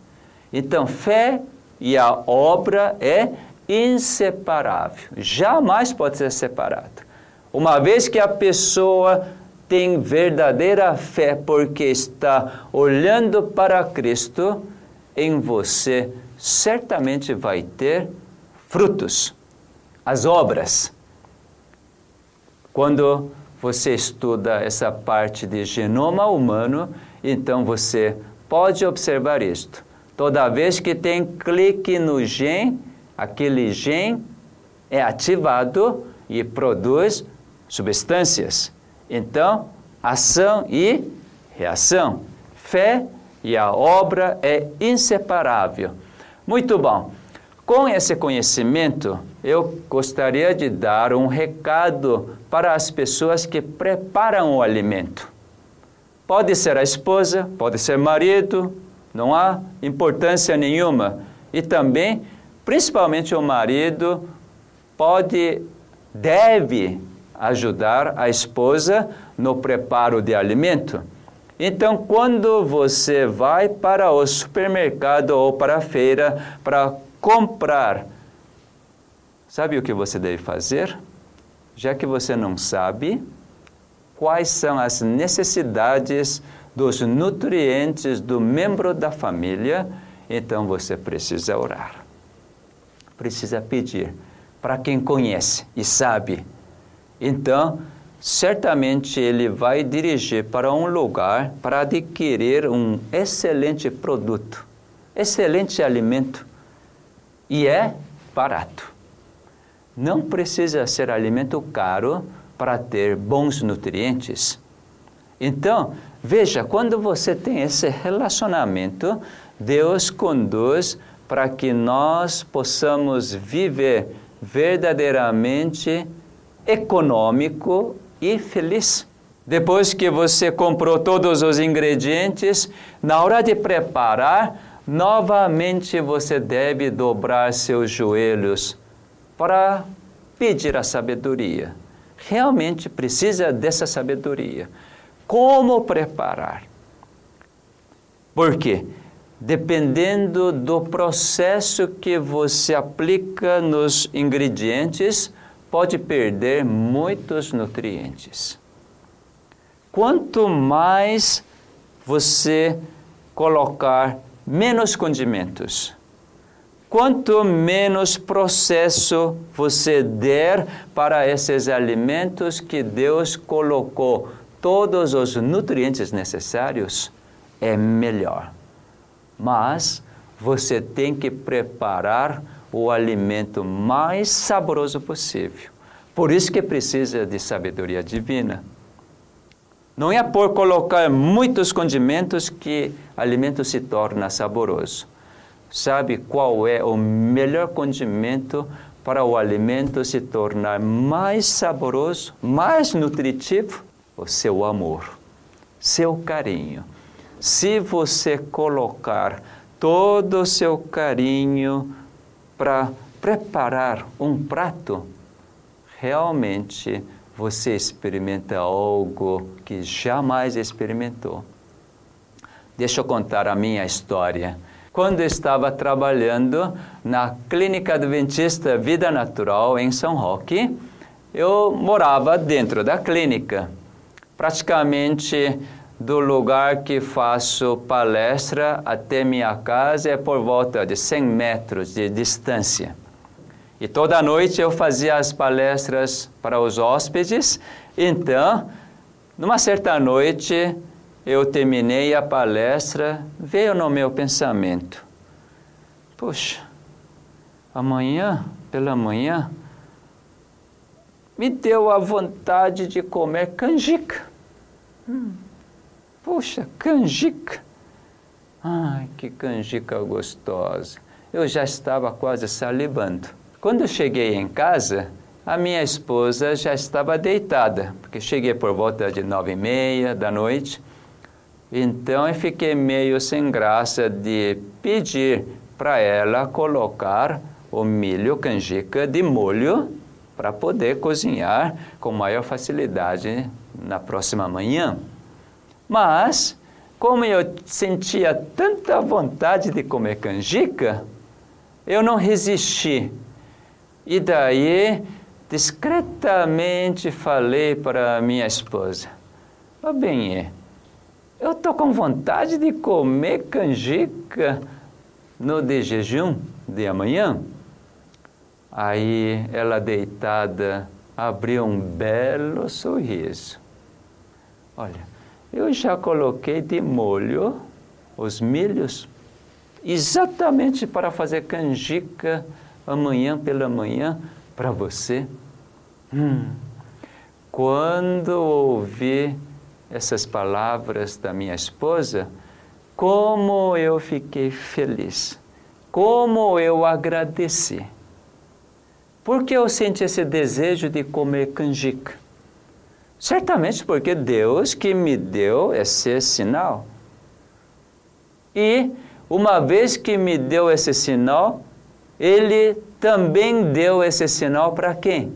Então, fé e a obra é inseparável, jamais pode ser separado. Uma vez que a pessoa tem verdadeira fé porque está olhando para Cristo, em você certamente vai ter frutos, as obras. Quando você estuda essa parte de genoma humano, então você pode observar isto. Toda vez que tem clique no gene, aquele gene é ativado e produz substâncias. Então, ação e reação. Fé e a obra é inseparável. Muito bom. Com esse conhecimento, eu gostaria de dar um recado para as pessoas que preparam o alimento. Pode ser a esposa, pode ser marido, não há importância nenhuma. E também, principalmente o marido, pode, deve ajudar a esposa no preparo de alimento. Então, quando você vai para o supermercado ou para a feira para comprar, sabe o que você deve fazer? Já que você não sabe quais são as necessidades dos nutrientes do membro da família, então você precisa orar. Precisa pedir para quem conhece e sabe então, certamente ele vai dirigir para um lugar para adquirir um excelente produto, excelente alimento. E é barato. Não precisa ser alimento caro para ter bons nutrientes. Então, veja, quando você tem esse relacionamento, Deus conduz para que nós possamos viver verdadeiramente econômico e feliz. Depois que você comprou todos os ingredientes, na hora de preparar, novamente você deve dobrar seus joelhos para pedir a sabedoria. Realmente precisa dessa sabedoria. Como preparar? Por quê? Dependendo do processo que você aplica nos ingredientes, pode perder muitos nutrientes. Quanto mais você colocar menos condimentos, quanto menos processo você der para esses alimentos que Deus colocou todos os nutrientes necessários, é melhor. Mas você tem que preparar o alimento mais saboroso possível. Por isso que precisa de sabedoria divina. Não é por colocar muitos condimentos que o alimento se torna saboroso. Sabe qual é o melhor condimento para o alimento se tornar mais saboroso, mais nutritivo? O seu amor, seu carinho. Se você colocar todo o seu carinho para preparar um prato, realmente você experimenta algo que jamais experimentou. Deixa eu contar a minha história. Quando estava trabalhando na Clínica Adventista Vida Natural em São Roque, eu morava dentro da clínica. Praticamente do lugar que faço palestra até minha casa é por volta de 100 metros de distância. E toda noite eu fazia as palestras para os hóspedes. Então, numa certa noite, eu terminei a palestra, veio no meu pensamento: Puxa, amanhã, pela manhã, me deu a vontade de comer canjica. Hum. Puxa, canjica! Ai, que canjica gostosa! Eu já estava quase salivando. Quando eu cheguei em casa, a minha esposa já estava deitada, porque cheguei por volta de nove e meia da noite. Então eu fiquei meio sem graça de pedir para ela colocar o milho canjica de molho para poder cozinhar com maior facilidade na próxima manhã. Mas, como eu sentia tanta vontade de comer canjica, eu não resisti e daí, discretamente falei para minha esposa: Ó bem, eu estou com vontade de comer canjica no de jejum de amanhã. Aí ela deitada abriu um belo sorriso. Olha, eu já coloquei de molho os milhos exatamente para fazer canjica amanhã pela manhã para você? Hum. Quando ouvi essas palavras da minha esposa, como eu fiquei feliz, como eu agradeci. Porque eu senti esse desejo de comer canjica? Certamente porque Deus que me deu esse sinal. E uma vez que me deu esse sinal, ele também deu esse sinal para quem?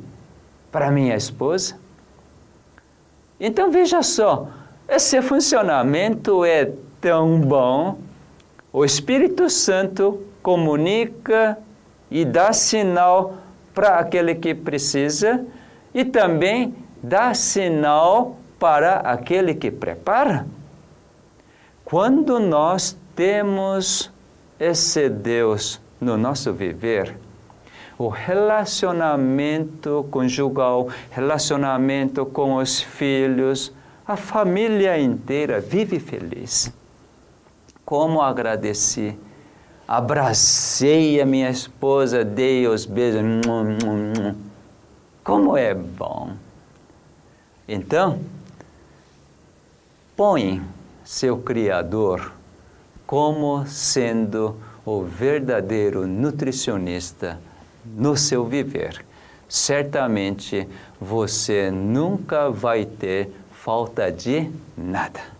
Para minha esposa. Então veja só, esse funcionamento é tão bom. O Espírito Santo comunica e dá sinal para aquele que precisa e também dá sinal para aquele que prepara. Quando nós temos esse Deus no nosso viver, o relacionamento conjugal, relacionamento com os filhos, a família inteira vive feliz. Como agradeci. Abracei a minha esposa, dei os beijos. Como é bom. Então, põe seu Criador como sendo o verdadeiro nutricionista no seu viver, certamente você nunca vai ter falta de nada.